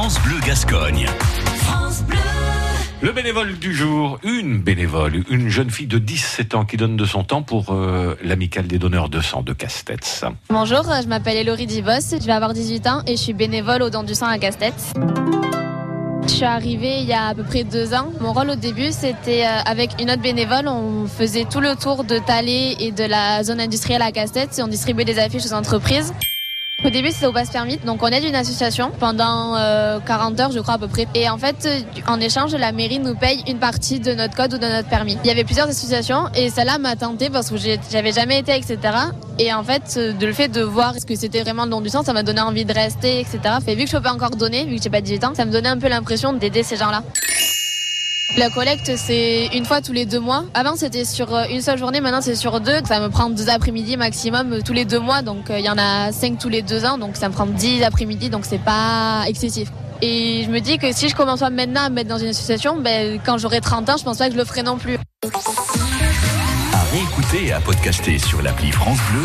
France Bleu Gascogne. Le bénévole du jour, une bénévole, une jeune fille de 17 ans qui donne de son temps pour euh, l'amicale des donneurs de sang de Castets. Bonjour, je m'appelle Elorie Divos, je vais avoir 18 ans et je suis bénévole au don du sang à Castets. Je suis arrivée il y a à peu près deux ans. Mon rôle au début, c'était euh, avec une autre bénévole. On faisait tout le tour de Talé et de la zone industrielle à Castets et on distribuait des affiches aux entreprises. Au début, c'était au passe permis, donc on aide une association pendant euh, 40 heures, je crois à peu près. Et en fait, euh, en échange, la mairie nous paye une partie de notre code ou de notre permis. Il y avait plusieurs associations et celle-là m'a tenté parce que j'avais jamais été, etc. Et en fait, euh, de le fait de voir ce que c'était vraiment le don du sang, ça m'a donné envie de rester, etc. Et vu que je peux pas encore donner, vu que j'ai pas 18 ans, ça me donnait un peu l'impression d'aider ces gens-là. La collecte, c'est une fois tous les deux mois. Avant, c'était sur euh, une seule journée, maintenant c'est sur deux. Ça me prend deux après-midi maximum euh, tous les deux mois. Donc, euh, il y en a cinq tous les deux ans. Donc, ça me prend dix après-midi. Donc, c'est pas excessif. Et je me dis que si je commence maintenant à me mettre dans une association, ben, quand j'aurai 30 ans, je pense pas que je le ferai non plus. À réécouter et à podcaster sur l'appli France Bleu